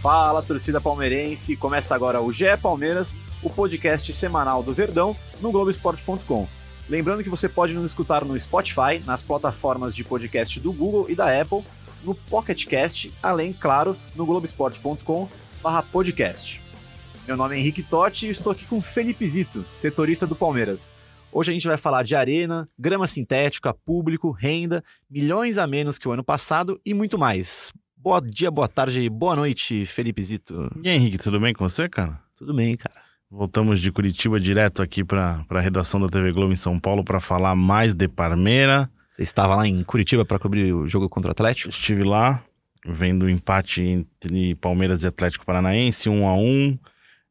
Fala, torcida palmeirense! Começa agora o GE Palmeiras, o podcast semanal do Verdão, no Globoesporte.com. Lembrando que você pode nos escutar no Spotify, nas plataformas de podcast do Google e da Apple, no Pocket Cast, além, claro, no Globoesporte.com podcast. Meu nome é Henrique Totti e estou aqui com Felipe Zito, setorista do Palmeiras. Hoje a gente vai falar de arena, grama sintética, público, renda, milhões a menos que o ano passado e muito mais. Boa dia, boa tarde, boa noite, Felipe Zito. E aí, Henrique, tudo bem com você, cara? Tudo bem, cara. Voltamos de Curitiba direto aqui para a redação da TV Globo em São Paulo para falar mais de Parmeira. Você estava lá em Curitiba para cobrir o jogo contra o Atlético? Estive lá, vendo o empate entre Palmeiras e Atlético Paranaense, um a um.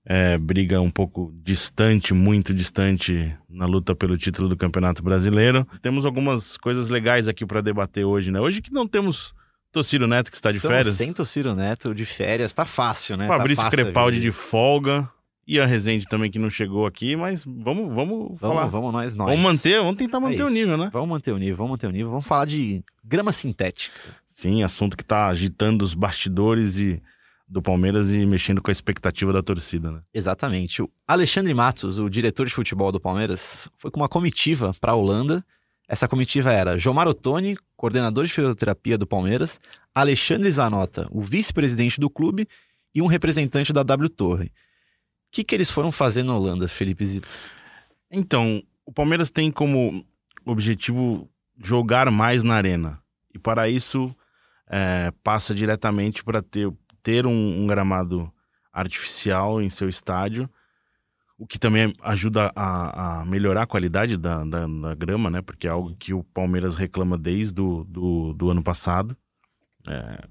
É, briga um pouco distante, muito distante na luta pelo título do Campeonato Brasileiro. Temos algumas coisas legais aqui para debater hoje, né? Hoje que não temos Tociro Neto, que está de férias. Sem Tociro Neto de férias, tá fácil, né? Fabrício tá Crepaldi de folga. E a Rezende também que não chegou aqui, mas vamos, vamos falar. Vamos, vamos nós, nós. Vamos manter, vamos tentar manter é o nível, né? Vamos manter o nível, vamos manter o nível. Vamos falar de grama sintética. Sim, assunto que tá agitando os bastidores e do Palmeiras e mexendo com a expectativa da torcida, né? Exatamente. O Alexandre Matos, o diretor de futebol do Palmeiras, foi com uma comitiva para a Holanda essa comitiva era Jomar Ottoni, coordenador de fisioterapia do Palmeiras, Alexandre Zanota, o vice-presidente do clube, e um representante da W Torre. O que, que eles foram fazer na Holanda, Felipe Zito? Então, o Palmeiras tem como objetivo jogar mais na arena. E para isso, é, passa diretamente para ter, ter um, um gramado artificial em seu estádio o que também ajuda a, a melhorar a qualidade da, da, da, grama, né? Porque é algo que o Palmeiras reclama desde do, do, do ano passado. É,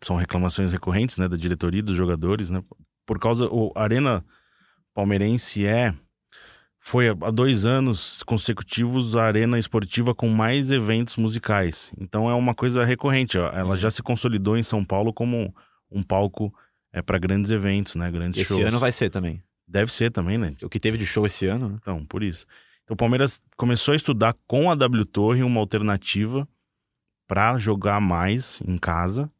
são reclamações recorrentes, né? Da diretoria, dos jogadores, né? Por causa... O Arena Palmeirense é... Foi há dois anos consecutivos a arena esportiva com mais eventos musicais. Então é uma coisa recorrente. Ó. Ela já se consolidou em São Paulo como um palco é, para grandes eventos, né? Grandes Esse shows. ano vai ser também. Deve ser também, né? O que teve de show esse ano, né? Então, por isso. Então, o Palmeiras começou a estudar com a W Torre uma alternativa para jogar mais em casa.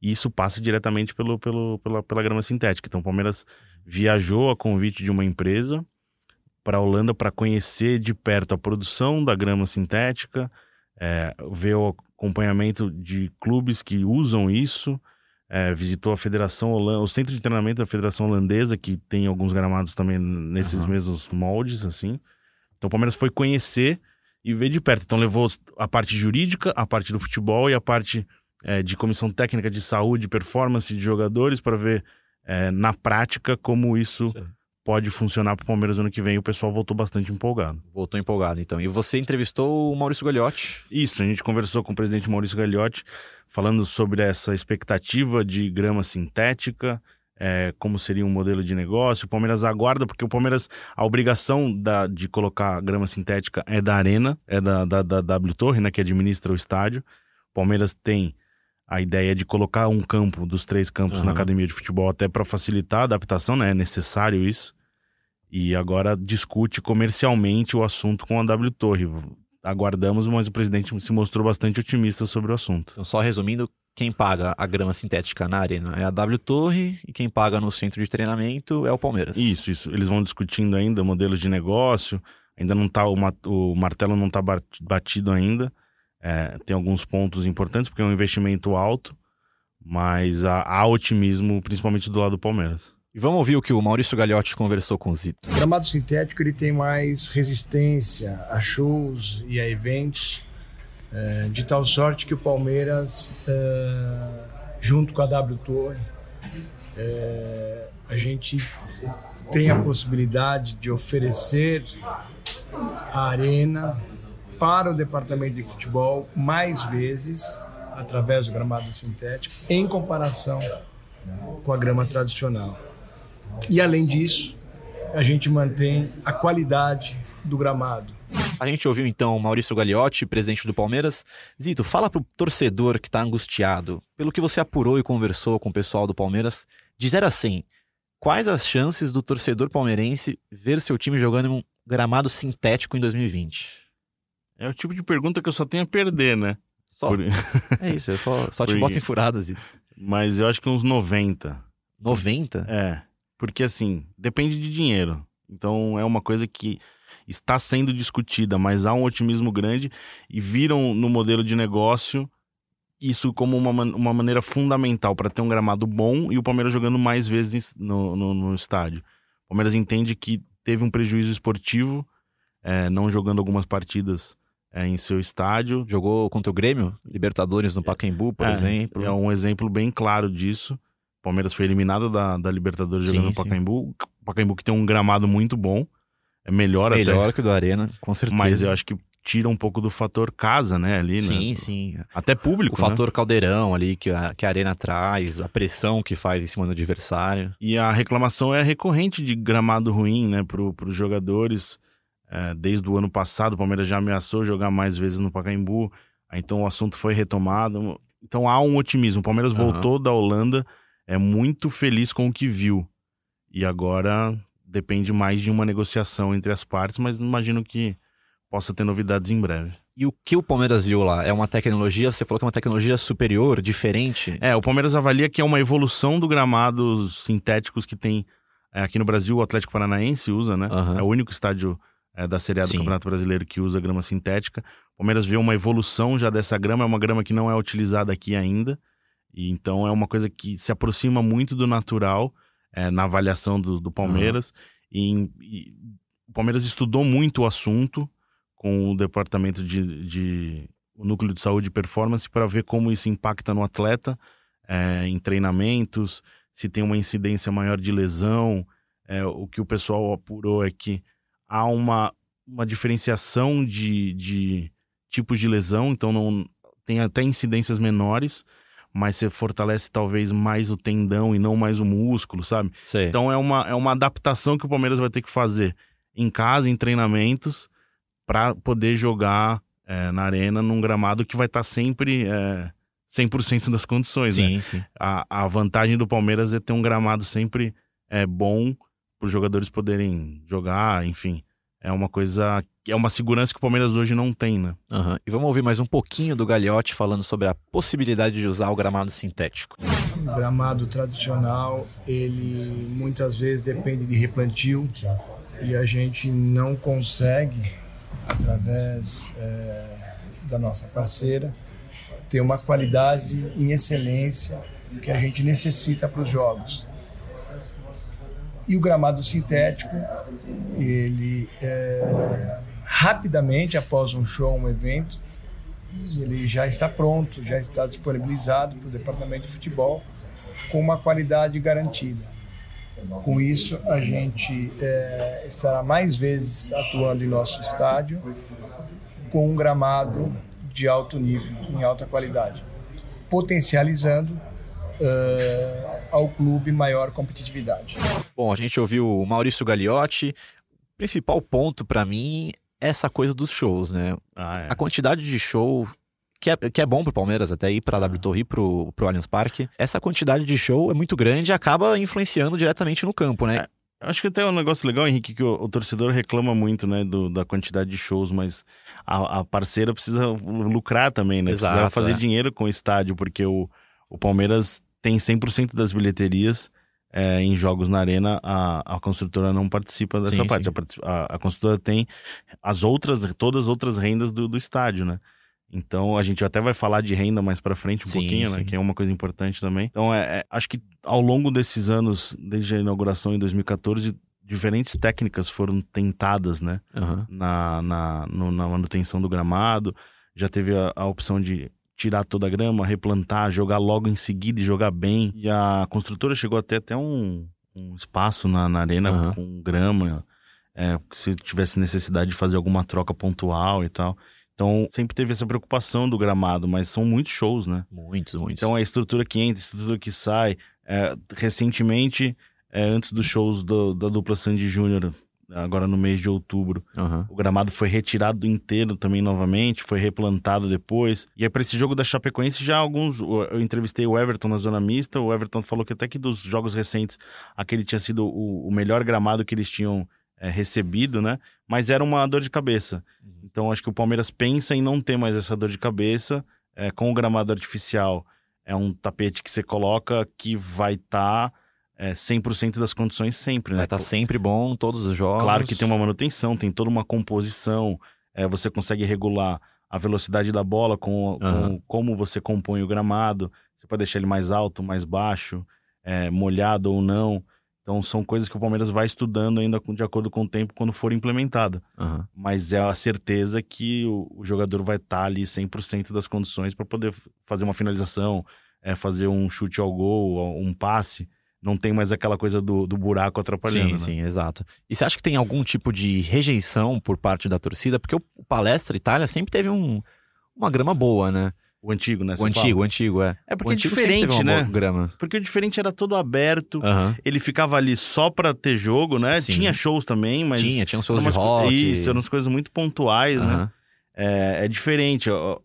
E isso passa diretamente pelo, pelo, pela, pela grama sintética. Então, o Palmeiras viajou a convite de uma empresa para a Holanda para conhecer de perto a produção da grama sintética, é, ver o acompanhamento de clubes que usam isso é, visitou a Federação Holandesa, o centro de treinamento da Federação Holandesa, que tem alguns gramados também nesses uhum. mesmos moldes, assim. Então o Palmeiras foi conhecer e ver de perto. Então levou a parte jurídica, a parte do futebol e a parte é, de comissão técnica de saúde, performance de jogadores para ver é, na prática como isso Sim. Pode funcionar para o Palmeiras ano que vem. O pessoal voltou bastante empolgado. Voltou empolgado, então. E você entrevistou o Maurício Gagliotti? Isso, a gente conversou com o presidente Maurício Gagliotti falando sobre essa expectativa de grama sintética, é, como seria um modelo de negócio. O Palmeiras aguarda, porque o Palmeiras, a obrigação da, de colocar grama sintética é da Arena, é da, da, da W Torre, né, que administra o estádio. O Palmeiras tem a ideia de colocar um campo dos três campos uhum. na academia de futebol até para facilitar a adaptação, né? É necessário isso. E agora discute comercialmente o assunto com a W Torre aguardamos, mas o presidente se mostrou bastante otimista sobre o assunto. Então, só resumindo, quem paga a grama sintética na arena é a W Torre e quem paga no centro de treinamento é o Palmeiras. Isso, isso. Eles vão discutindo ainda modelos de negócio, ainda não tá, o, o martelo não está batido ainda. É, tem alguns pontos importantes, porque é um investimento alto, mas há, há otimismo, principalmente do lado do Palmeiras. E vamos ouvir o que o Maurício Gagliotti conversou com o Zito. O gramado sintético ele tem mais resistência a shows e a eventos, é, de tal sorte que o Palmeiras, é, junto com a W Torre, é, a gente tem a possibilidade de oferecer a arena para o departamento de futebol mais vezes através do gramado sintético em comparação com a grama tradicional. E além disso, a gente mantém a qualidade do gramado. A gente ouviu então Maurício Gagliotti, presidente do Palmeiras. Zito, fala pro torcedor que tá angustiado, pelo que você apurou e conversou com o pessoal do Palmeiras, de 0 a 100, quais as chances do torcedor palmeirense ver seu time jogando em um gramado sintético em 2020? É o tipo de pergunta que eu só tenho a perder, né? Só. Por... É isso, eu só, só te Por... boto em furadas. Zito. Mas eu acho que uns 90. 90? É. Porque assim, depende de dinheiro. Então é uma coisa que está sendo discutida, mas há um otimismo grande e viram no modelo de negócio isso como uma, uma maneira fundamental para ter um gramado bom e o Palmeiras jogando mais vezes no, no, no estádio. O Palmeiras entende que teve um prejuízo esportivo, é, não jogando algumas partidas é, em seu estádio. Jogou contra o Grêmio, Libertadores no Pacaembu, por é, exemplo. É um exemplo bem claro disso. O Palmeiras foi eliminado da, da Libertadores sim, jogando no Pacaembu. O Pacaembu que tem um gramado muito bom. É melhor, melhor até. que o do Arena, com certeza. Mas eu acho que tira um pouco do fator casa, né, ali, sim, né? Sim, Até público, O né? fator caldeirão ali que a, que a arena traz, a pressão que faz em cima do adversário. E a reclamação é recorrente de gramado ruim, né, pro, pros jogadores. É, desde o ano passado, o Palmeiras já ameaçou jogar mais vezes no Pacaembu, então o assunto foi retomado. Então há um otimismo. O Palmeiras uhum. voltou da Holanda, é muito feliz com o que viu. E agora depende mais de uma negociação entre as partes, mas imagino que possa ter novidades em breve. E o que o Palmeiras viu lá? É uma tecnologia, você falou que é uma tecnologia superior, diferente? É, o Palmeiras avalia que é uma evolução do gramados sintéticos que tem é, aqui no Brasil, o Atlético Paranaense usa, né? Uhum. É o único estádio é, da Série A do Sim. Campeonato Brasileiro que usa grama sintética. O Palmeiras vê uma evolução já dessa grama, é uma grama que não é utilizada aqui ainda. E então é uma coisa que se aproxima muito do natural é, na avaliação do, do Palmeiras. Uhum. E, e, o Palmeiras estudou muito o assunto com o departamento de, de o núcleo de saúde e performance para ver como isso impacta no atleta é, em treinamentos, se tem uma incidência maior de lesão. É, o que o pessoal apurou é que há uma, uma diferenciação de, de tipos de lesão, então não tem até incidências menores mas você fortalece talvez mais o tendão e não mais o músculo, sabe? Sei. Então é uma, é uma adaptação que o Palmeiras vai ter que fazer em casa, em treinamentos, para poder jogar é, na arena num gramado que vai estar tá sempre é, 100% das condições, sim, né? Sim. A, a vantagem do Palmeiras é ter um gramado sempre é, bom os jogadores poderem jogar, enfim é uma coisa. É uma segurança que o Palmeiras hoje não tem, né? Uhum. E vamos ouvir mais um pouquinho do Gagliotti falando sobre a possibilidade de usar o gramado sintético. O gramado tradicional, ele muitas vezes depende de replantio e a gente não consegue, através é, da nossa parceira, ter uma qualidade em excelência que a gente necessita para os jogos. E o gramado sintético, ele é, rapidamente após um show, um evento, ele já está pronto, já está disponibilizado para o departamento de futebol com uma qualidade garantida. Com isso, a gente é, estará mais vezes atuando em nosso estádio com um gramado de alto nível, em alta qualidade, potencializando uh, ao clube maior competitividade. Bom, a gente ouviu o Maurício Gagliotti. O principal ponto para mim é essa coisa dos shows, né? Ah, é. A quantidade de show que é, que é bom pro Palmeiras até ir pra W Torre e pro, pro Allianz Parque. Essa quantidade de show é muito grande e acaba influenciando diretamente no campo, né? É, acho que até é um negócio legal, Henrique, que o, o torcedor reclama muito, né, do, da quantidade de shows, mas a, a parceira precisa lucrar também, né? Exato, precisa fazer é. dinheiro com o estádio, porque o, o Palmeiras tem 100% das bilheterias é, em jogos na arena, a, a construtora não participa dessa Sim, parte. sim. A, a, construtora tem as outras, todas as outras rendas do, do estádio, né? Então a gente até vai falar de renda mais para frente um Sim, pouquinho, né? sim. Que é uma coisa importante também. Então é, é- acho que ao longo desses anos, desde a inauguração em 2014, diferentes técnicas foram tentadas, né? Aham. na, na, no- na manutenção do gramado. Já teve a, a opção de tirar toda a grama, replantar, jogar logo em seguida e jogar bem. E a construtora chegou até até um, um espaço na, na arena Aham. com grama, é, se tivesse necessidade de fazer alguma troca pontual e tal. Então sempre teve essa preocupação do gramado, mas são muitos shows, né? Muitos, muitos. Então a estrutura que entra, a estrutura que sai. É, recentemente é, antes dos shows do- da dupla Sandy Júnior, agora no mês de outubro. Aham. O gramado foi retirado inteiro também novamente, foi replantado depois. E aí, pra esse jogo da Chapecoense, já alguns. Eu entrevistei o Everton na zona mista. O Everton falou que até que dos jogos recentes, aquele tinha sido o, o melhor gramado que eles tinham é, recebido, né? Mas era uma dor de cabeça. Então, acho que o Palmeiras pensa em não ter mais essa dor de cabeça. É, com o gramado artificial, é um tapete que você coloca que vai estar. É, 100% das condições sempre, né? Vai estar sempre bom todos os jogos. Claro que tem uma manutenção, tem toda uma composição, é, você consegue regular a velocidade da bola com, com Aham. como você compõe o gramado, você pode deixar ele mais alto, mais baixo, é, molhado ou não. Então são coisas que o Palmeiras vai estudando ainda de acordo com o tempo quando for implementada. Aham. Mas é a certeza que o, o jogador vai estar ali 100% das condições para poder fazer uma finalização, é, fazer um chute ao gol, um passe. Não tem mais aquela coisa do, do buraco atrapalhando. Sim, né? sim, exato. E você acha que tem algum tipo de rejeição por parte da torcida? Porque o Palestra Itália sempre teve um, uma grama boa, né? O antigo, né? o antigo, fala? o antigo, é. É porque o é antigo diferente, né? grama. Porque o diferente era todo aberto, ele ficava ali só pra ter jogo, né? Sim. Tinha shows também, mas. Tinha, tinha de umas co- rock. Isso, eram umas coisas muito pontuais, né? É, é diferente. ó,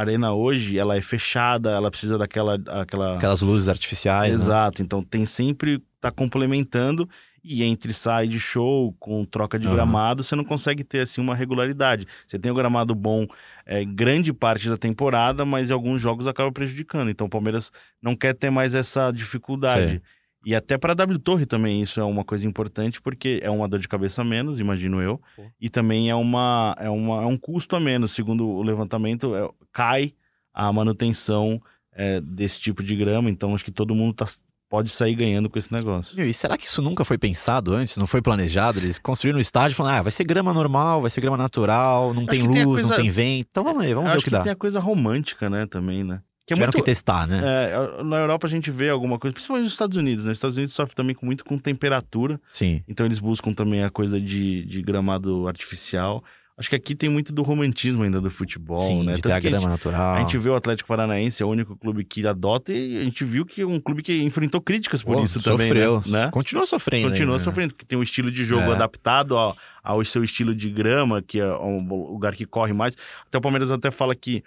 arena hoje, ela é fechada, ela precisa daquela. Aquela... Aquelas luzes artificiais. né? Exato, então tem sempre. tá complementando. E entre sai de show com troca de Aham. gramado, você não consegue ter assim uma regularidade. Você tem o gramado bom é, grande parte da temporada, mas em alguns jogos acaba prejudicando. Então o Palmeiras não quer ter mais essa dificuldade. Sei. E até para a W Torre também isso é uma coisa importante, porque é uma dor de cabeça a menos, imagino eu. E também é, uma, é, uma, é um custo a menos, segundo o levantamento, é- cai a manutenção é, desse tipo de grama. Então acho que todo mundo tá- pode sair ganhando com esse negócio. E será que isso nunca foi pensado antes? Não foi planejado? Eles construíram o estádio e falaram, ah, vai ser grama normal, vai ser grama natural, não tem que tem luz, coisa- não tem vento. Então vamos aí, vamos Eu ver o que, que, dá. tem a coisa romântica, né, também, né? Que é Tiveram muito... que testar, né? É, na Europa a gente vê alguma coisa, principalmente nos Estados Unidos, né? Os Estados Unidos sofrem também com, muito com temperatura, Sim. então eles buscam também a coisa de, de gramado artificial. Acho que aqui tem muito do romantismo ainda do futebol, Sim, né? de Tanto ter a que a gente- grama natural. A gente vê o Atlético Paranaense, é o único clube que adota, e a gente viu que é um clube que enfrentou críticas por isso sofreu. também, né? Né? Continua sofrendo. Continua ainda, né? sofrendo, porque tem um estilo de jogo É. adaptado ao, ao seu estilo de grama, que é um lugar que corre mais. Até o Palmeiras até fala que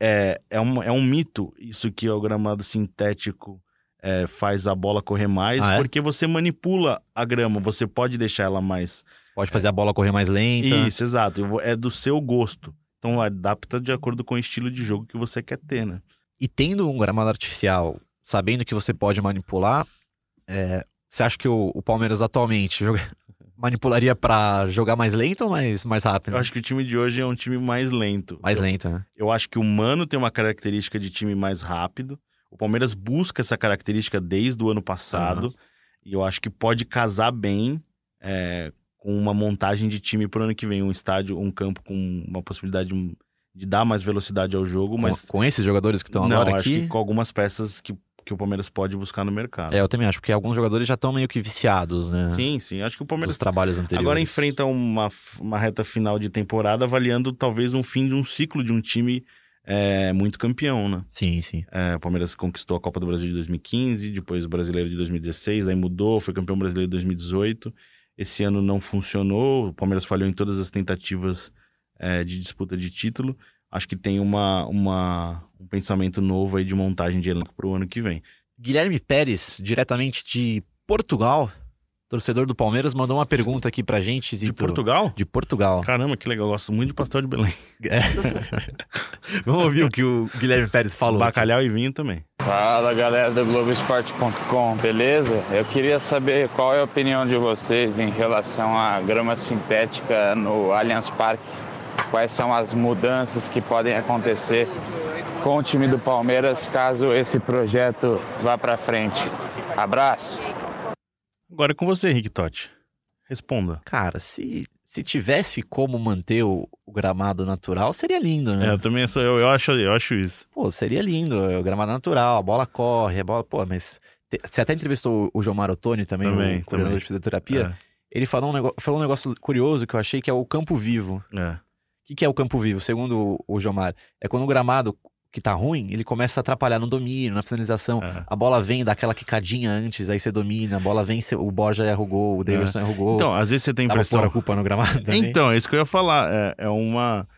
é, é, um, é um mito isso que o gramado sintético é, faz a bola correr mais, Ah, é? porque você manipula a grama, você pode deixar ela mais. Pode fazer a bola correr mais lenta. Isso, exato. É do seu gosto. Então adapta de acordo com o estilo de jogo que você quer ter, né? E tendo um gramado artificial, sabendo que você pode manipular, é, você acha que o, o Palmeiras atualmente joga- manipularia pra jogar mais lento ou mais, mais rápido? Eu acho que o time de hoje é um time mais lento. Mais Eu- lento, né? Eu acho que o Mano tem uma característica de time mais rápido. O Palmeiras busca essa característica desde o ano passado. E eu acho que pode casar bem é, com uma montagem de time pro ano que vem. Um estádio, um campo com uma possibilidade de dar mais velocidade ao jogo. Mas Com, com esses jogadores que estão não, agora acho aqui. que com algumas peças que, que o Palmeiras pode buscar no mercado. É, eu também acho, porque alguns jogadores já estão meio que viciados, né? Sim, sim. Acho que o Palmeiras Dos trabalhos anteriores. Agora enfrenta uma, uma reta final de temporada avaliando talvez um fim de um ciclo de um time é, muito campeão, né? Sim, sim. É, o Palmeiras conquistou a Copa do Brasil de 2015, depois o Brasileiro de 2016, aí mudou, foi campeão brasileiro de 2018. Esse ano não funcionou, o Palmeiras falhou em todas as tentativas é, de disputa de título. Acho que tem uma, uma, um pensamento novo aí de montagem de elenco para o ano que vem. Guilherme Pérez, diretamente de Portugal, torcedor do Palmeiras, mandou uma pergunta aqui pra gente. De Zito. Portugal? De Portugal. Caramba, que legal, eu gosto muito de pastel de Belém. Vamos ouvir o que o Guilherme Pérez falou. Bacalhau e vinho também. Fala galera do Globoesporte.com, beleza? Eu queria saber qual é a opinião de vocês em relação à grama sintética no Allianz Parque. Quais são as mudanças que podem acontecer com o time do Palmeiras caso esse projeto vá para frente? Abraço! Agora é com você, Rick Totti. Responda. Cara, se, se tivesse como manter o, o gramado natural, seria lindo, né? É, eu também sou, eu, eu, acho, eu acho isso. Pô, seria lindo. é O gramado natural, a bola corre, a bola. Pô, mas. te- Você até entrevistou o João Marotoni também, Também, o coordenador de fisioterapia. Ele falou um, negócio, falou um negócio curioso que eu achei que é o campo vivo. É, é. Que, que é o campo vivo, segundo o, o Jomar? É quando o gramado que tá ruim, ele começa a atrapalhar no domínio, na finalização. É. A bola vem, dá aquela quicadinha antes, aí você domina, a bola vem, o Borja erra o gol, o Davidson o gol. Então, às vezes você tem a Dá impressão. pôr a culpa no gramado também. Então, é isso que eu ia falar. É, é uma.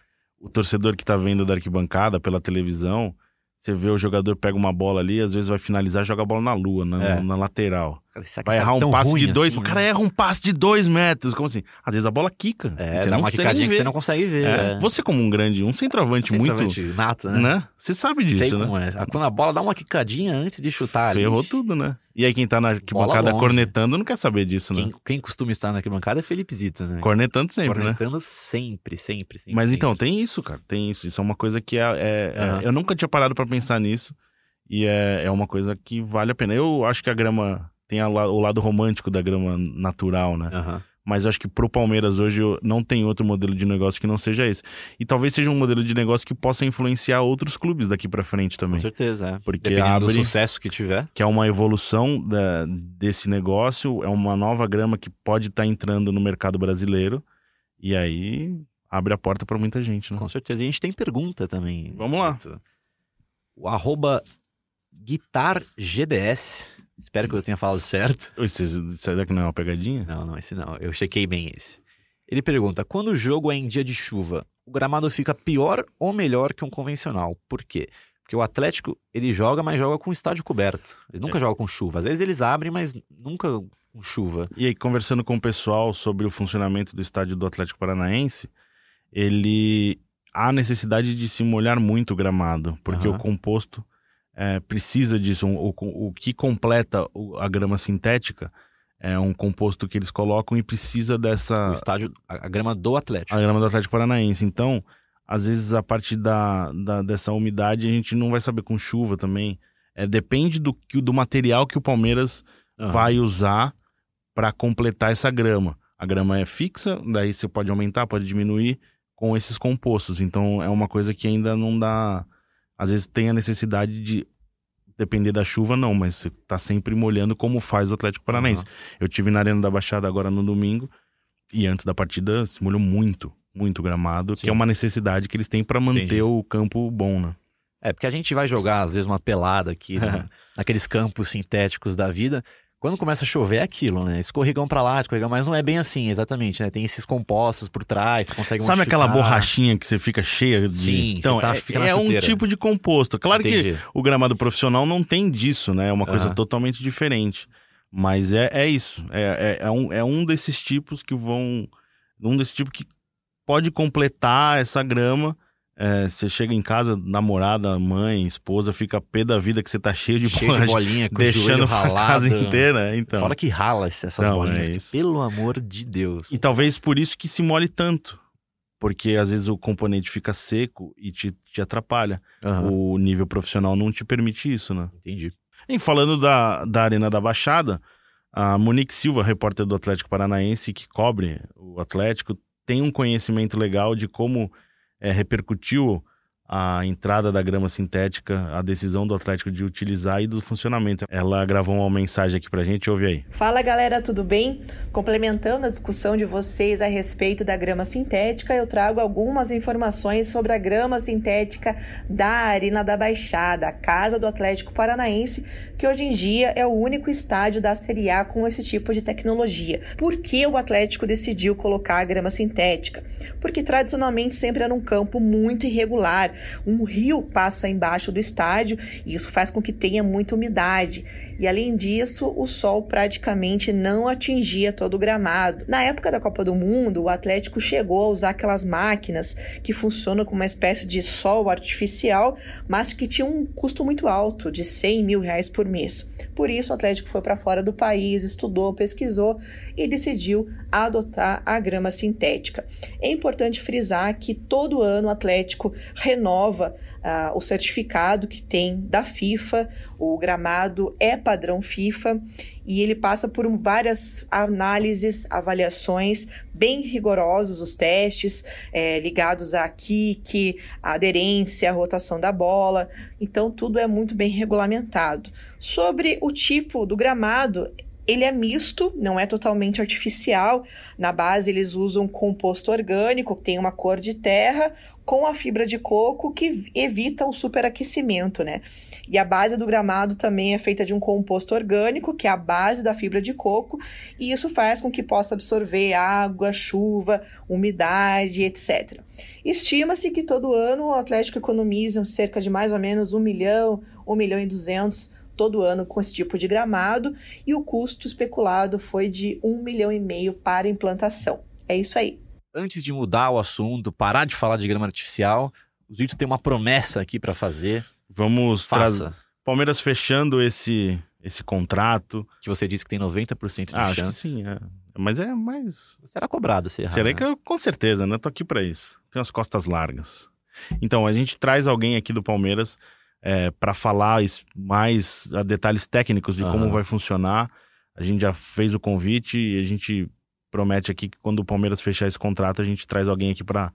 O torcedor que tá vendo da arquibancada pela televisão, você vê o jogador pega uma bola ali, às vezes vai finalizar, joga a bola na lua, na, É. na lateral. Cara, Vai errar um passe de dois. assim, o né? cara erra um passe de dois metros. Como assim? Às vezes a bola quica. É, você dá uma quicadinha que você não consegue ver. É. é. Você, como um grande, um centroavante, Centroavante muito. nato, né? Né? Você sabe disso, Sei né? como é. Quando a bola dá uma quicadinha antes de chutar. Ferrou ali, tudo, né? E aí quem tá na arquibancada cornetando não quer saber disso, né? Quem, quem costuma estar na arquibancada é Felipe Zittas, né? Cornetando sempre, né? Cornetando sempre, sempre, sempre. Mas sempre. então, tem isso, cara. Tem isso. Isso é uma coisa que é. Aham. eu nunca tinha parado pra pensar nisso. E é, é uma coisa que vale a pena. Eu acho que a grama tem a o lado romântico da grama natural, né? Aham. Mas acho que pro Palmeiras hoje não tem outro modelo de negócio que não seja esse. E talvez seja um modelo de negócio que possa influenciar outros clubes daqui pra frente Com também. certeza, é. Porque Dependendo abre- do sucesso que tiver. Que é uma evolução da- desse negócio, é uma nova grama que pode estar entrando no mercado brasileiro. E aí abre a porta pra muita gente, né? Com certeza. E a gente tem pergunta também. Vamos lá. O arroba guitargds. Espero que eu tenha falado certo. Cês- Será que não é uma pegadinha? Não, não, esse não. Eu chequei bem esse. Ele pergunta: quando o jogo é em dia de chuva, o gramado fica pior ou melhor que um convencional? Por quê? Porque o Atlético, ele joga, mas joga com o estádio coberto. Ele nunca joga com chuva. Às vezes eles abrem, mas nunca com chuva. E aí, conversando com o pessoal sobre o funcionamento do estádio do Atlético Paranaense, ele há necessidade de se molhar muito o gramado, porque Aham. o composto é, precisa disso. O, o- o que completa a grama sintética é um composto que eles colocam e precisa dessa. O estádio, a, a grama do Atlético. a grama do Atlético Paranaense. Então, às vezes, a partir da, da- dessa umidade, a gente não vai saber com chuva também. É, depende do, que- do material que o Palmeiras Aham. vai usar para completar essa grama. A grama é fixa, daí você pode aumentar, pode diminuir com esses compostos. Então, é uma coisa que ainda não dá. Às vezes tem a necessidade de depender da chuva, não, mas você tá sempre molhando como faz o Atlético Paranaense. Eu tive na Arena da Baixada agora no domingo e antes da partida se molhou muito, muito gramado, Sim. que é uma necessidade que eles têm para manter Entendi. o campo bom, né? É, porque a gente vai jogar, às vezes, uma pelada aqui, né, naqueles campos sintéticos da vida. Quando começa a chover é aquilo, né? Escorregão pra lá, escorregão, mas não é bem assim, exatamente, né? Tem esses compostos por trás, você consegue Sabe aquela borrachinha que você fica cheia de. Sim, então, tá- é, é um tipo de composto. Claro que Entendi. o gramado profissional não tem disso, né? É uma coisa Aham. totalmente diferente. Mas é, é isso. É, é, é um, é um desses tipos que vão. Um desses tipos que pode completar essa grama. É, você chega em casa, namorada, mãe, esposa, fica pé da vida que você tá cheio de Cheio de bolinha, com o deixando a casa inteira. Então. Fora que rala essas Não, bolinhas, é que, pelo amor de Deus. E talvez por isso que se molhe tanto. Porque às vezes o componente fica seco e te, te atrapalha. Aham, O nível profissional não te permite isso, né? Entendi. E falando da, da Arena da Baixada, a Monique Silva, repórter do Atlético Paranaense, que cobre o Atlético, tem um conhecimento legal de como é, repercutiu a entrada da grama sintética, a decisão do Atlético de utilizar e do funcionamento. Ela gravou uma mensagem aqui pra gente, ouve aí. Fala galera, tudo bem? Complementando a discussão de vocês a respeito da grama sintética, eu trago algumas informações sobre a grama sintética da Arena da Baixada, a casa do Atlético Paranaense, que hoje em dia é o único estádio da Série A com esse tipo de tecnologia. Por que o Atlético decidiu colocar a grama sintética? Porque tradicionalmente sempre era um campo muito irregular, um rio passa embaixo do estádio e isso faz com que tenha muita umidade. E além disso, o sol praticamente não atingia todo o gramado. Na época da Copa do Mundo, o Atlético chegou a usar aquelas máquinas que funcionam com uma espécie de sol artificial, mas que tinham um custo muito alto, de 100 mil reais por mês. Por isso, o Atlético foi para fora do país, estudou, pesquisou e decidiu adotar a grama sintética. É importante frisar que todo ano o Atlético renova ah, o certificado que tem da FIFA, o gramado é padrão FIFA e ele passa por várias análises, avaliações bem rigorosos, os testes eh, ligados a kick, a aderência, a rotação da bola, então tudo é muito bem regulamentado. Sobre o tipo do gramado, Ele é misto, não é totalmente artificial. Na base, eles usam composto orgânico, que tem uma cor de terra, com a fibra de coco, que evita o superaquecimento, né? E a base do gramado também é feita de um composto orgânico, que é a base da fibra de coco, e isso faz com que possa absorver água, chuva, umidade, etc. Estima-se que todo ano o Atlético economiza cerca de mais ou menos 1 milhão, 1 milhão e 200 todo ano com esse tipo de gramado e o custo especulado foi de um milhão e meio para implantação. É isso aí. Antes de mudar o assunto, parar de falar de grama artificial, o Zito tem uma promessa aqui para fazer. Vamos Faça. trazer. Palmeiras fechando esse, esse contrato. Que você disse que tem 90% de Ah, acho que chance. sim. é. Mas é mais. Será cobrado se errar. Será né? que eu, com certeza, né? Tô aqui pra isso. Tenho as costas largas. Então, a gente traz alguém aqui do Palmeiras é, para falar mais detalhes técnicos de como vai funcionar. A gente já fez o convite e a gente promete aqui que quando o Palmeiras fechar esse contrato, a gente traz alguém aqui para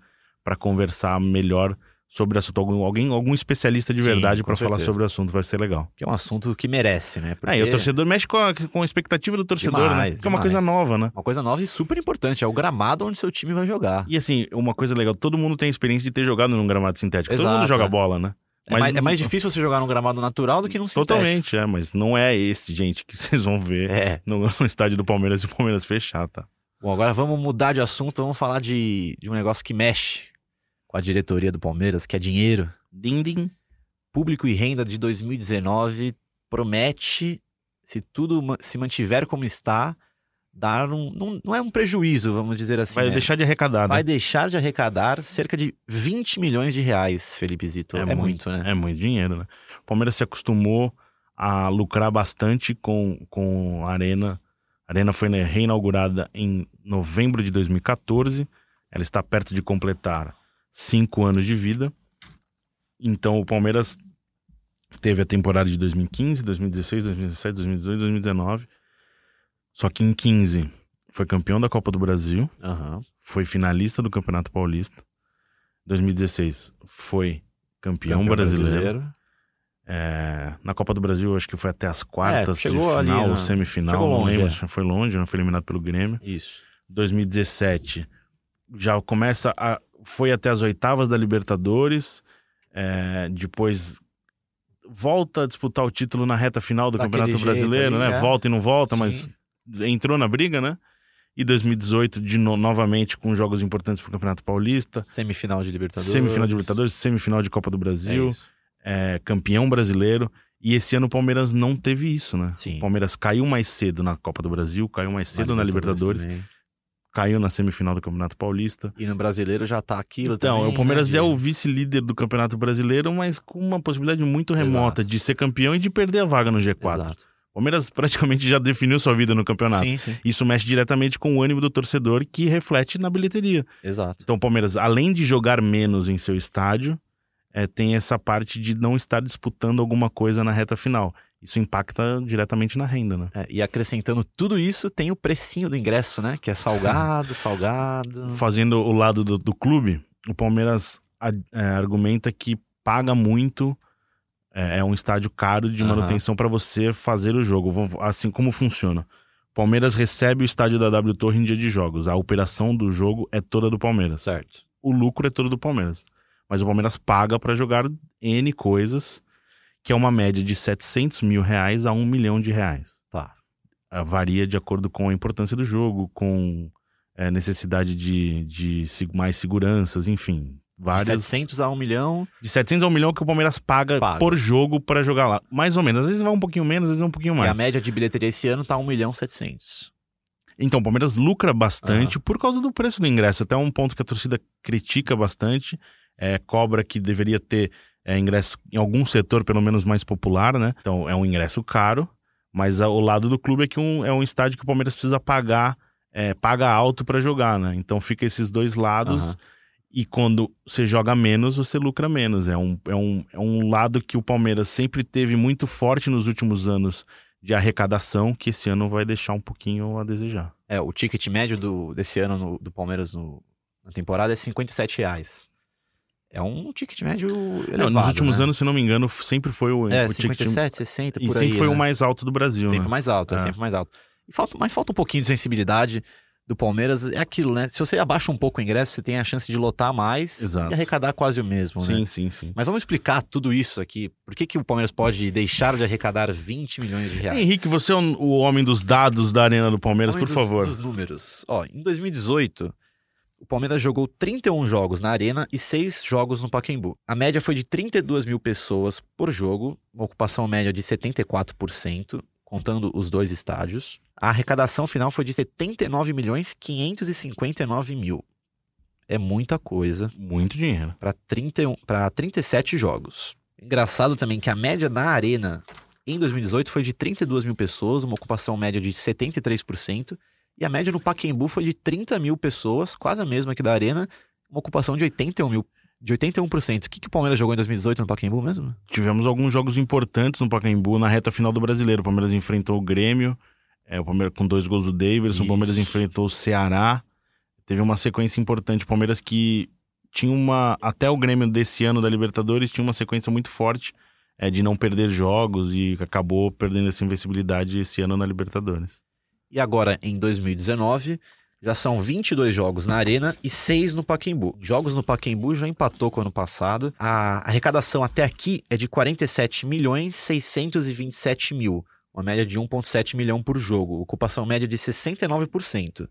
conversar melhor sobre o assunto. Algum, alguém, algum especialista de Sim, verdade para falar sobre o assunto. Vai ser legal. Que é um assunto que merece, né? Porque Aí o torcedor mexe com a, com a expectativa do torcedor, né? Demais, Porque é uma coisa nova, né? Uma coisa nova e super importante. É o gramado onde seu time vai jogar. E assim, uma coisa legal, todo mundo tem experiência de ter jogado num gramado sintético. todo Exato, mundo joga é. bola, né? É, mais, é mais difícil você jogar num gramado natural do que num sintético. Totalmente, é, mas não é esse, gente, que vocês vão ver É. no, no estádio do Palmeiras e o Palmeiras fechar, tá? Bom, agora vamos mudar de assunto. Vamos falar de, de um negócio que mexe com a diretoria do Palmeiras, que é dinheiro. Din, din. Público e renda de 2019 promete, se tudo se mantiver como está, dar um. Não, não é um prejuízo, vamos dizer assim. Vai né? deixar de arrecadar, Vai né? deixar de arrecadar cerca de 20 milhões de reais, Felipe Zito. É, muito, né? É muito dinheiro, né? O Palmeiras se acostumou a lucrar bastante com, com a Arena. A Arena foi né, reinaugurada em novembro de 2014. Ela está perto de completar cinco anos de vida. Então o Palmeiras teve a temporada de 2015, 2016, 2017, 2018, 2019. Só que em 15 foi campeão da Copa do Brasil Aham. foi finalista do Campeonato Paulista. 2016 foi campeão, brasileiro. É, na Copa do Brasil, acho que foi até as quartas, É, chegou de ali, final, né? ou semifinal, não longe, lembro. é. Foi longe, não foi eliminado pelo Grêmio. Isso. 2017 já começa a. Foi até as oitavas da Libertadores. é, depois volta a disputar o título na reta final do Daquele Campeonato Brasileiro, ali, né? é. Volta e não volta, Sim. mas entrou na briga, né? E 2018, de no- novamente, com jogos importantes pro Campeonato Paulista. Semifinal de Libertadores. Semifinal de Libertadores, semifinal de Copa do É Brasil, isso. é, campeão brasileiro. E esse ano o Palmeiras não teve isso, né? Sim. O Palmeiras caiu mais cedo na Copa do Brasil, caiu mais cedo na Libertadores, também. caiu na semifinal do Campeonato Paulista. E no brasileiro já tá aquilo Então, também, o Palmeiras né, é o vice-líder do Campeonato Brasileiro, mas com uma possibilidade muito remota Exato. de ser campeão e de perder a vaga no G4. Exato. O Palmeiras praticamente já definiu sua vida no campeonato. Sim, sim. Isso mexe diretamente com o ânimo do torcedor, que reflete na bilheteria. Exato. Então, o Palmeiras, além de jogar menos em seu estádio, é, tem essa parte de não estar disputando alguma coisa na reta final. Isso impacta diretamente na renda, né? É, e acrescentando tudo isso, tem o precinho do ingresso, né? Que é salgado, salgado. Fazendo o lado do, do clube, o Palmeiras é, argumenta que paga muito, é, é um estádio caro de manutenção para você fazer o jogo. Vou- Assim como funciona. Palmeiras recebe o estádio da W Torre em dia de jogos. A operação do jogo é toda do Palmeiras. Certo. o lucro é todo do Palmeiras. Mas o Palmeiras paga para jogar N coisas, que é uma média de 700 mil reais a 1 milhão de reais. Tá. Ah, varia de acordo com a importância do jogo, com é, necessidade de, de mais seguranças, enfim. De Várias. 700 a 1 milhão. de 700 a 1 milhão que o Palmeiras paga, Paga. por jogo para jogar lá. Mais ou menos. Às vezes vai um pouquinho menos, às vezes vai um pouquinho E a mais. média de bilheteria esse ano tá 1 milhão 700. Então, o Palmeiras lucra bastante por causa do preço do ingresso. Até um ponto que a torcida critica bastante. É, cobra que deveria ter é, ingresso em algum setor, pelo menos mais popular, né? Então, é um ingresso caro. Mas o lado do clube é que um, é um estádio que o Palmeiras precisa pagar, é, paga alto para jogar, né? Então, fica esses dois lados. Aham. E quando você joga menos, você lucra menos. É um, é, um, é um lado que o Palmeiras sempre teve muito forte nos últimos anos de arrecadação, que esse ano vai deixar um pouquinho a desejar. É, o ticket médio do, desse ano no- do Palmeiras no- na temporada é 57 reais. É um ticket médio elevado, nos últimos né? anos, se não me engano, sempre foi o, É, o ticket 57, 60, e por sempre aí, foi né? o mais alto do Brasil, Sempre né? mais alto, é. É. sempre mais alto. E falta, mas falta um pouquinho de sensibilidade do Palmeiras. É aquilo, né? Se você abaixa um pouco o ingresso, você tem a chance de lotar mais Exato. e arrecadar quase o mesmo, né? Sim, sim, sim. Mas vamos explicar tudo isso aqui. Por que, que o Palmeiras pode deixar de arrecadar 20 milhões de reais? Henrique, você é o homem dos dados da Arena do Palmeiras, por dos- favor. Dos números. Ó, em 2018, o Palmeiras jogou 31 jogos na Arena e 6 jogos no Pacaembu. A média foi de 32 mil pessoas por jogo, uma ocupação média de 74%, contando os dois estádios. A arrecadação final foi de 79 milhões 559 mil. É muita coisa Muito dinheiro. para 31 para 37 jogos. Engraçado também que a média na arena em 2018 foi de 32 mil pessoas, uma ocupação média de 73%, e a média no Pacaembu foi de 30 mil pessoas, quase a mesma que da arena, uma ocupação de 81 mil, de 81%. O que, que o Palmeiras jogou em 2018 no Pacaembu mesmo? Tivemos alguns jogos importantes no Pacaembu na reta final do Brasileiro. O Palmeiras enfrentou o Grêmio, é, o Palmeiras com dois gols do Davidson. O Palmeiras enfrentou o Ceará. Teve uma sequência importante. O Palmeiras que tinha uma. Até o Grêmio desse ano da Libertadores tinha uma sequência muito forte é, de não perder jogos e acabou perdendo essa invencibilidade esse ano na Libertadores. E agora, em 2019, já são 22 jogos na Arena e 6 no Pacaembu. Jogos no Pacaembu já empatou com o ano passado. A arrecadação até aqui é de 47 milhões 627 mil, uma média de 1,7 milhão por jogo, ocupação média de 69%.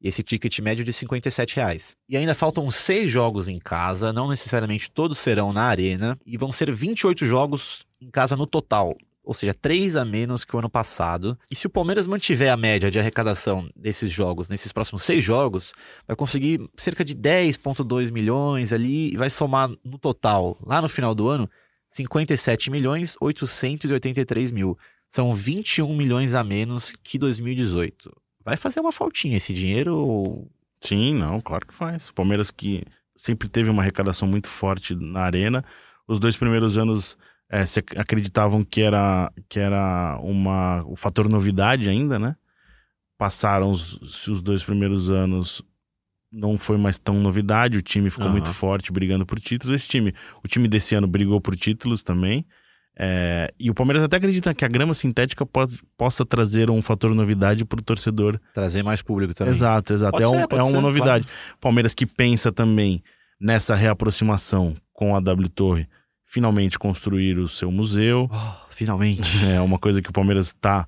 E esse ticket médio de 57 reais. E ainda faltam seis jogos em casa, não necessariamente todos serão na arena, e vão ser 28 jogos em casa no total, ou seja, três a menos que o ano passado. E se o Palmeiras mantiver a média de arrecadação desses jogos, nesses próximos seis jogos, vai conseguir cerca de 10,2 milhões ali e vai somar no total, lá no final do ano, 57 milhões 883 mil. São 21 milhões a menos que 2018. Vai fazer uma faltinha esse dinheiro Sim, não, claro que faz. O Palmeiras que sempre teve uma arrecadação muito forte na arena. Os dois primeiros anos é, se ac- acreditavam que era, que era uma, o fator novidade ainda, né? Passaram os, os dois primeiros anos, não foi mais tão novidade, o time ficou Aham. muito forte brigando por títulos. Esse time, o time desse ano brigou por títulos também. É, e o Palmeiras até acredita que a grama sintética pos- possa trazer um fator novidade para o torcedor trazer mais público também. Exato, exato. Pode é, ser, um- é uma ser, novidade. Palmeiras que pensa também nessa reaproximação com a W Torre, finalmente construir o seu museu. Oh, finalmente. É uma coisa que o Palmeiras está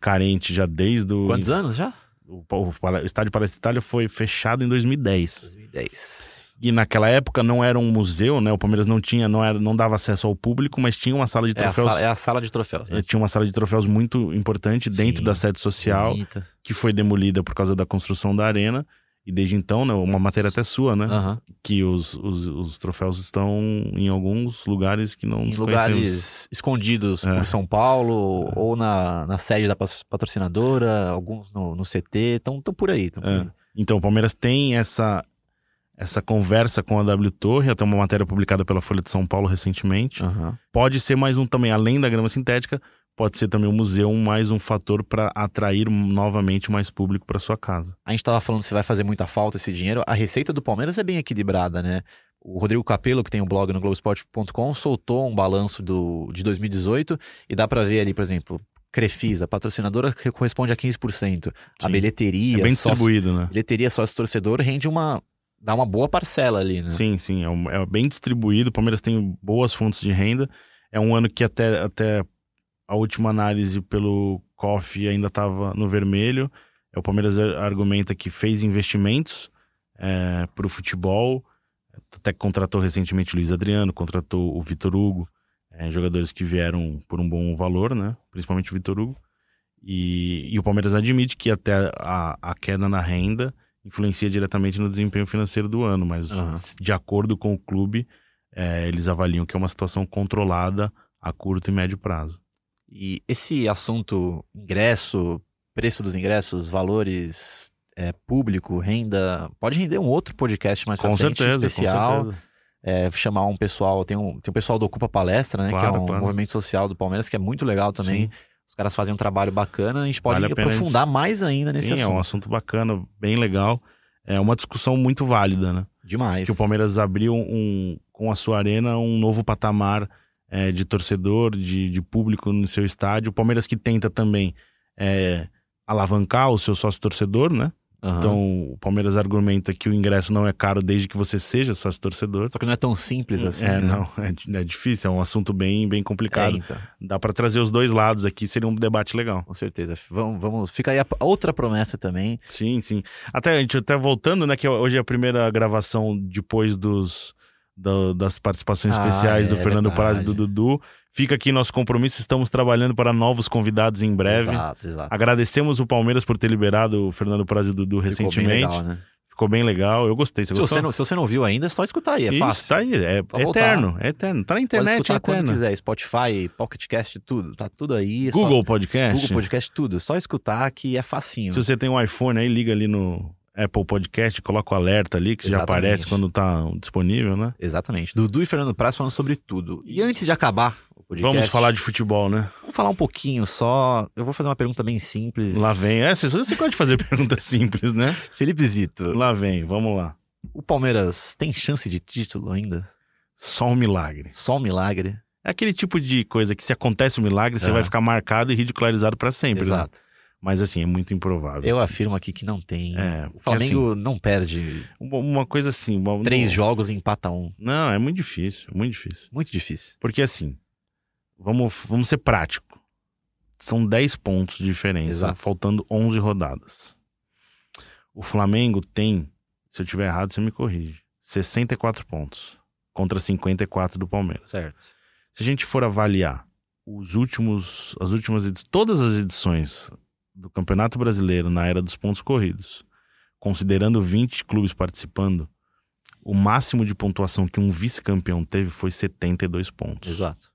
carente já desde o. Quantos anos já? O, o, o Estádio Palestra Itália foi fechado em 2010. 2010. E naquela época não era um museu, né? O Palmeiras não tinha, não, era, não dava acesso ao público, mas tinha uma sala de É a, troféus. sala, é a sala de troféus. Né? eh, Tinha uma sala de troféus muito importante dentro Sim. da sede social Bonita. que foi demolida por causa da construção da arena. E desde então, né, uma matéria até sua, né? Aham. Que os, os, os troféus estão em alguns lugares que não Em conhecemos. lugares escondidos É. por São Paulo ou na, na sede da patrocinadora, alguns no, no CT, estão por aí. Tão por É. aí. Então, o Palmeiras tem essa, essa conversa com a W Torre, até uma matéria publicada pela Folha de São Paulo recentemente. Aham. Pode ser mais um também, além da grama sintética, pode ser também o museu mais um fator para atrair novamente mais público para sua casa. A gente estava falando se vai fazer muita falta esse dinheiro. A receita do Palmeiras é bem equilibrada, né? O Rodrigo Capello, que tem um blog no Globoesporte.com, soltou um balanço do, de 2018 e dá para ver ali, por exemplo, Crefisa, patrocinadora que corresponde a 15%. A Sim. bilheteria, É bem sócio- distribuído, né? bilheteria sócio-torcedor rende uma. Dá uma boa parcela ali, né? Sim, sim, é, um- é bem distribuído. O Palmeiras tem boas fontes de renda. É um ano que até, até a última análise pelo COF ainda estava no vermelho. É, O Palmeiras ar- argumenta que fez investimentos para o futebol. Até contratou recentemente o Luiz Adriano, contratou o Vitor Hugo, é, jogadores que vieram por um bom valor, né? Principalmente o Vitor Hugo. E, e o Palmeiras admite que até a, a queda na renda influencia diretamente no desempenho financeiro do ano, mas Aham. de acordo com o clube, é, eles avaliam que é uma situação controlada a curto e médio prazo. E esse assunto, ingresso, preço dos ingressos, valores, é, público, renda, pode render um outro podcast mais com frente, certeza, especial. com certeza. É, chamar um pessoal, tem um, tem um pessoal do Ocupa Palestra, né? que é Claro, um claro. movimento social do Palmeiras que é muito legal também. Sim. Os caras fazem um trabalho bacana, a gente pode Vale a aprofundar mais ainda nesse Sim, é um assunto. assunto bacana, bem legal. É uma discussão muito válida, né? Demais. Que o Palmeiras abriu um, com a sua arena um novo patamar é, de torcedor, de, de público no seu estádio. O Palmeiras que tenta também é, alavancar o seu sócio torcedor, né? Aham. Então, o Palmeiras argumenta que o ingresso não é caro desde que você seja sócio torcedor. Só que não é tão simples assim. é, né? não, é, é difícil, é um assunto bem, bem É, complicado. então, Dá pra trazer os dois lados aqui, seria um debate legal. com certeza. Vamos, vamos. Fica aí a a outra promessa também. Sim, sim. Até a gente até voltando, né, que hoje é a primeira gravação depois dos do- das participações Ah, especiais do é Fernando verdade. Praz e do Dudu. Fica aqui nosso compromisso, estamos trabalhando para novos convidados em breve. Exato, exato. Agradecemos o Palmeiras por ter liberado o Fernando Praz e o Dudu Ficou bem recentemente. legal, né? Ficou bem legal, eu gostei. Você Se gostou? você, não, se você não viu ainda, é só escutar aí. É Isso, fácil. tá aí, é, Pode é eterno, é eterno. Tá na Pode internet, é escutar quando eterno. quiser. Spotify, Pocket Cast, tudo. Tá tudo aí. é só- Google Podcast. Google Podcast, tudo. Só escutar que é facinho. Se você tem um iPhone aí, liga ali no Apple Podcast, coloca o alerta ali, que já Exatamente. aparece quando tá disponível, né? Exatamente. Dudu e Fernando Praz falando sobre tudo. E antes de acabar o podcast, Vamos falar de futebol, né? Vamos falar um pouquinho só. Eu vou fazer uma pergunta bem simples. Lá vem. É, você, você gosta de fazer perguntas simples, né? Felipe Zito, Lá vem, vamos lá. o Palmeiras tem chance de título ainda? Só um milagre. Só um milagre? É aquele tipo de coisa que se acontece um milagre, você É. vai ficar marcado e ridicularizado pra sempre, né? Mas assim, é muito improvável. Eu afirmo aqui que não tem. É, o porque, Flamengo não perde Uma, coisa assim... Uma, três não, jogos e empata um. Não, é muito difícil, muito difícil. Muito difícil. Porque assim, vamos, vamos ser prático. São 10 pontos de diferença, Exato. faltando 11 rodadas. O Flamengo tem, se eu tiver errado, você me corrige, 64 pontos contra 54 do Palmeiras. Certo. Se a gente for avaliar os últimos, as últimas edições, todas as edições do Campeonato Brasileiro na era dos pontos corridos, considerando 20 clubes participando, o máximo de pontuação que um vice-campeão teve foi 72 pontos. Exato.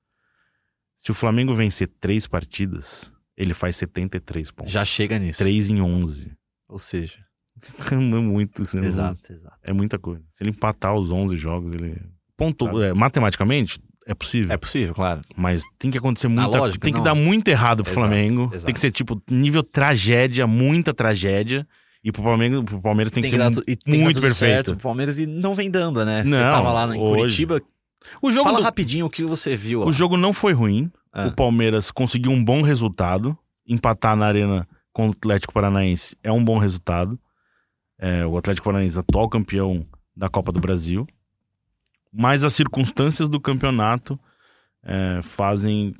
Se o Flamengo vencer três partidas, ele faz 73 pontos. Já chega nisso. 3 em 11. Ou seja, É muito, né? exato, exato. É muita coisa. Se ele empatar os 11 jogos, ele... Ponto, é, matematicamente, é possível. É possível, claro. Mas tem que acontecer muita lógica, Tem que não. dar muito errado pro Exato, Flamengo. exato. Tem que ser, tipo, nível tragédia, muita tragédia. E pro Palmeiras, pro Palmeiras tem, que ser. tu- tem que dar muito tudo perfeito. certo pro Palmeiras e não vem dando, né? Você Não, tava lá em hoje- Curitiba. O jogo, Fala do- rapidinho o que você viu. o jogo não foi ruim. Ah. O Palmeiras conseguiu um bom resultado. Empatar na arena com o Atlético Paranaense é um bom resultado. É, o Atlético Paranaense, atual campeão da Copa do Brasil. Mas as circunstâncias do campeonato é, fazem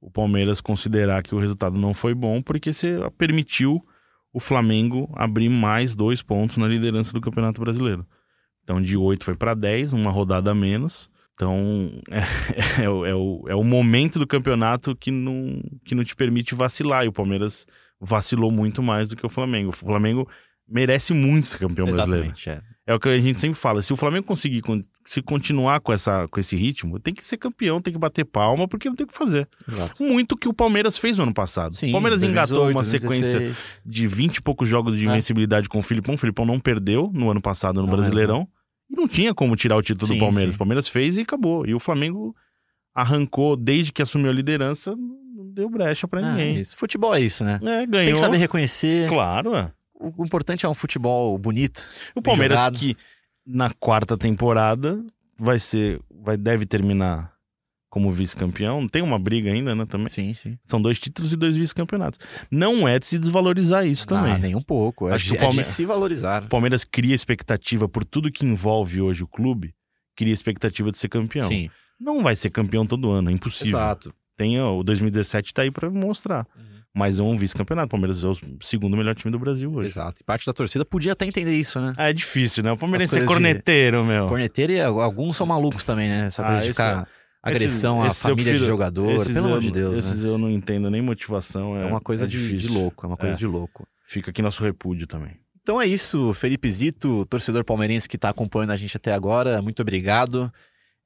o Palmeiras considerar que o resultado não foi bom, porque você permitiu o Flamengo abrir mais dois pontos na liderança do Campeonato Brasileiro. Então, de 8 foi para 10, uma rodada a menos. Então, é, é o- é o, é o momento do campeonato que não, que não te permite vacilar. E o Palmeiras vacilou muito mais do que o Flamengo. O Flamengo merece muito ser campeão brasileiro. Exatamente, é. É o que a gente sempre fala. Se o Flamengo conseguir con- se continuar com, essa, com esse ritmo, tem que ser campeão, tem que bater palma, porque não tem o que fazer. Exato. Muito que o Palmeiras fez no ano passado. Sim, o Palmeiras engatou 2018, uma sequência 2016. de 20 e poucos jogos de É. invencibilidade com o Filipão. O Filipão não perdeu no ano passado no Não, Brasileirão. E não tinha como tirar o título Sim, do Palmeiras. sim. O Palmeiras fez e acabou. E o Flamengo arrancou, desde que assumiu a liderança, não deu brecha pra Ah, ninguém. isso. Futebol é isso, né? É, Tem ganhou. que saber reconhecer. Claro, é. O importante é um futebol bonito. O Palmeiras jogado. que na quarta temporada vai ser, vai deve terminar como vice-campeão. Tem uma briga ainda, né, também. Sim, sim. São dois títulos e dois vice-campeonatos. Não é de se desvalorizar isso também. Ah, nem um pouco. É, Acho de, que o Palme- é se valorizar. O Palmeiras cria expectativa por tudo que envolve hoje o clube, cria expectativa de ser campeão. Sim, Não vai ser campeão todo ano, é impossível. exato. Tem, ó, o 2017 tá aí pra mostrar. Uhum. Mas é um vice-campeonato. O Palmeiras é o segundo melhor time do Brasil hoje. Exato. E parte da torcida podia até entender isso, né? Ah, é difícil, né? O Palmeiras As é coisas de- corneteiro, meu. Corneteiro e alguns são malucos também, né? Ah, coisa de esse- ficar agressão esses- à esses família de prefiro- jogador. Esses Pelo eu, amor de Deus, Esses né? eu não entendo nem motivação. É, É uma coisa é de, de difícil. louco. É uma coisa É. de louco. Fica aqui nosso repúdio também. Então é isso, Felipe Zito, torcedor palmeirense que está acompanhando a gente até agora, muito obrigado.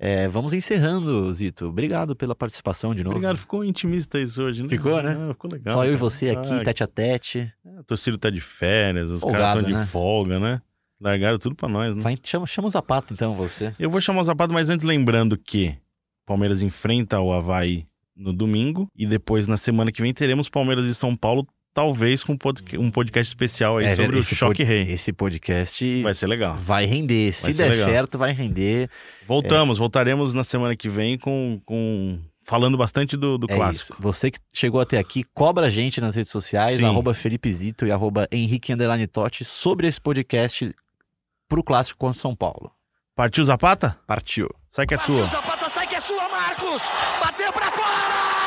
É, vamos encerrando, Zito. Obrigado pela participação de novo. Obrigado, ficou intimista isso hoje, né? Ficou, né? Ah, ficou legal. Só eu e você aqui, Ah, tete a tete. A torcida tá de férias, os Folgado, caras estão de né? folga, né? Largaram tudo pra nós, né? Vai, chama, chama o Zapata então, você. Eu vou chamar o Zapata, mas antes lembrando que Palmeiras enfrenta o Havaí no domingo e depois na semana que vem teremos Palmeiras e São Paulo, talvez com um podca- podcast especial aí É, sobre o esse Choque Rei. Esse podcast Vai ser legal. vai render. Se Vai ser der legal. certo, vai render. Voltamos, voltaremos na semana que vem com, com falando bastante do, do É clássico. isso. Você que chegou até aqui, cobra a gente nas redes sociais, Sim. arroba Felipe Zito e arroba Henrique Underline Totti, sobre esse podcast pro clássico contra São Paulo. Partiu Zapata? Partiu. Sai que é Partiu, sua. Zapata sai que é sua, Marcos! Bateu pra fora!